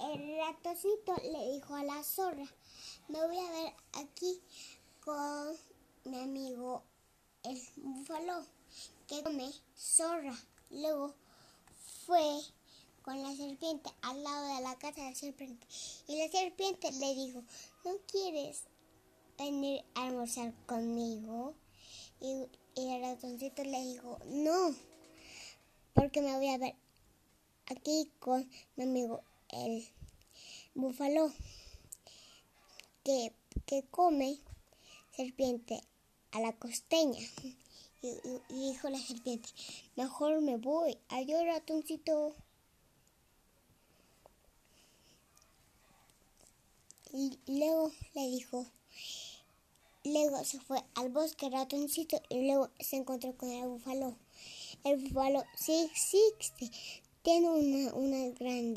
el ratoncito le dijo a la zorra, me voy a ver aquí con mi amigo el búfalo que come zorra. Luego fue con la serpiente al lado de la casa de la serpiente y la serpiente le dijo, ¿no quieres venir a almorzar conmigo? Y, y el ratoncito le dijo, no, porque me voy a ver aquí con mi amigo el búfalo que, que come serpiente a la costeña. Y, dijo la serpiente, mejor me voy. Adiós, ratoncito. Y luego le dijo, luego se fue al bosque ratoncito y luego se encontró con el búfalo. El búfalo sí existe, tiene una, una grande.